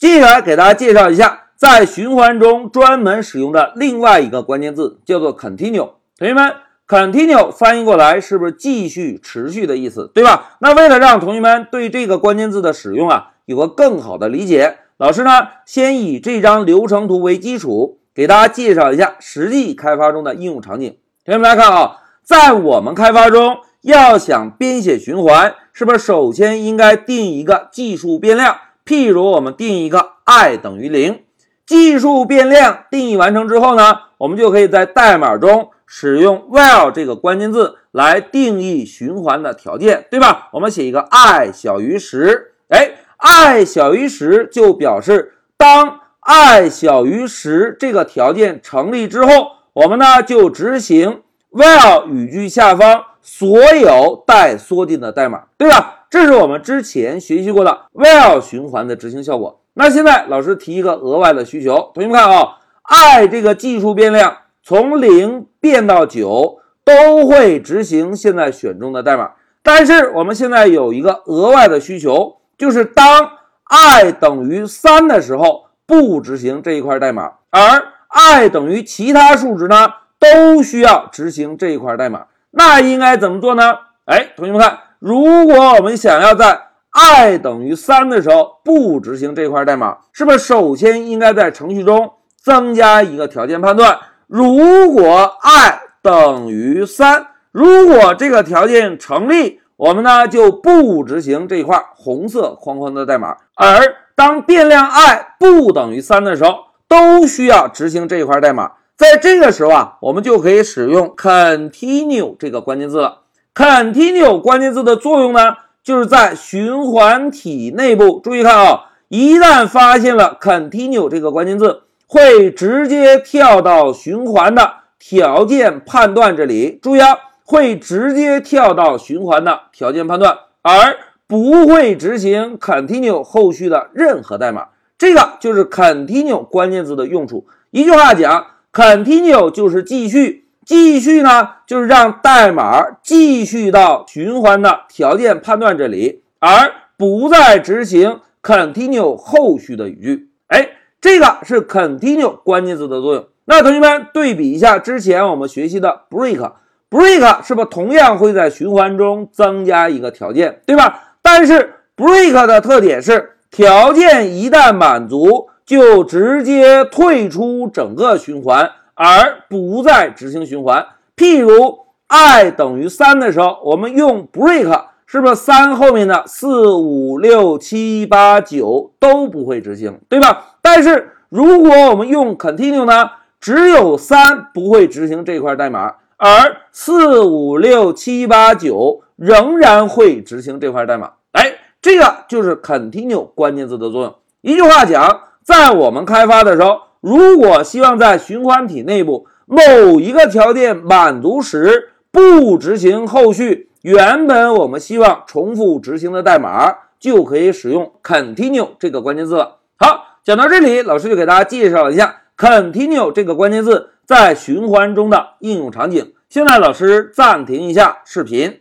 接下来给大家介绍一下，在循环中专门使用的另外一个关键字，叫做 continue。同学们，continue 翻译过来是不是继续、持续的意思，对吧？那为了让同学们对这个关键字的使用啊有个更好的理解，老师呢先以这张流程图为基础，给大家介绍一下实际开发中的应用场景。同学们来看啊，在我们开发中，要想编写循环，是不是首先应该定一个计数变量？譬如我们定一个 i 等于零，计数变量定义完成之后呢，我们就可以在代码中使用 while 这个关键字来定义循环的条件，对吧？我们写一个 i 小于十，哎，i 小于十就表示当 i 小于十这个条件成立之后，我们呢就执行 while 语句下方。所有待缩进的代码，对吧？这是我们之前学习过的 while 循环的执行效果。那现在老师提一个额外的需求，同学们看啊，i 这个计数变量从零变到九都会执行现在选中的代码，但是我们现在有一个额外的需求，就是当 i 等于三的时候不执行这一块代码，而 i 等于其他数值呢都需要执行这一块代码。那应该怎么做呢？哎，同学们看，如果我们想要在 i 等于三的时候不执行这块代码，是不是首先应该在程序中增加一个条件判断？如果 i 等于三，如果这个条件成立，我们呢就不执行这块红色框框的代码。而当变量 i 不等于三的时候，都需要执行这块代码。在这个时候啊，我们就可以使用 continue 这个关键字了。Continue 关键字的作用呢，就是在循环体内部，注意看啊，一旦发现了 continue 这个关键字，会直接跳到循环的条件判断这里。注意啊，会直接跳到循环的条件判断，而不会执行 continue 后续的任何代码。这个就是 continue 关键字的用处。一句话讲。Continue 就是继续，继续呢就是让代码继续到循环的条件判断这里，而不再执行 Continue 后续的语句。哎，这个是 Continue 关键字的作用。那同学们对比一下之前我们学习的 Break，Break 是不是同样会在循环中增加一个条件，对吧？但是 Break 的特点是条件一旦满足。就直接退出整个循环，而不再执行循环。譬如 i 等于三的时候，我们用 break，是不是三后面的四五六七八九都不会执行，对吧？但是如果我们用 continue 呢，只有三不会执行这块代码，而四五六七八九仍然会执行这块代码。哎，这个就是 continue 关键字的作用。一句话讲。在我们开发的时候，如果希望在循环体内部某一个条件满足时不执行后续原本我们希望重复执行的代码，就可以使用 continue 这个关键字了。好，讲到这里，老师就给大家介绍一下 continue 这个关键字在循环中的应用场景。现在老师暂停一下视频。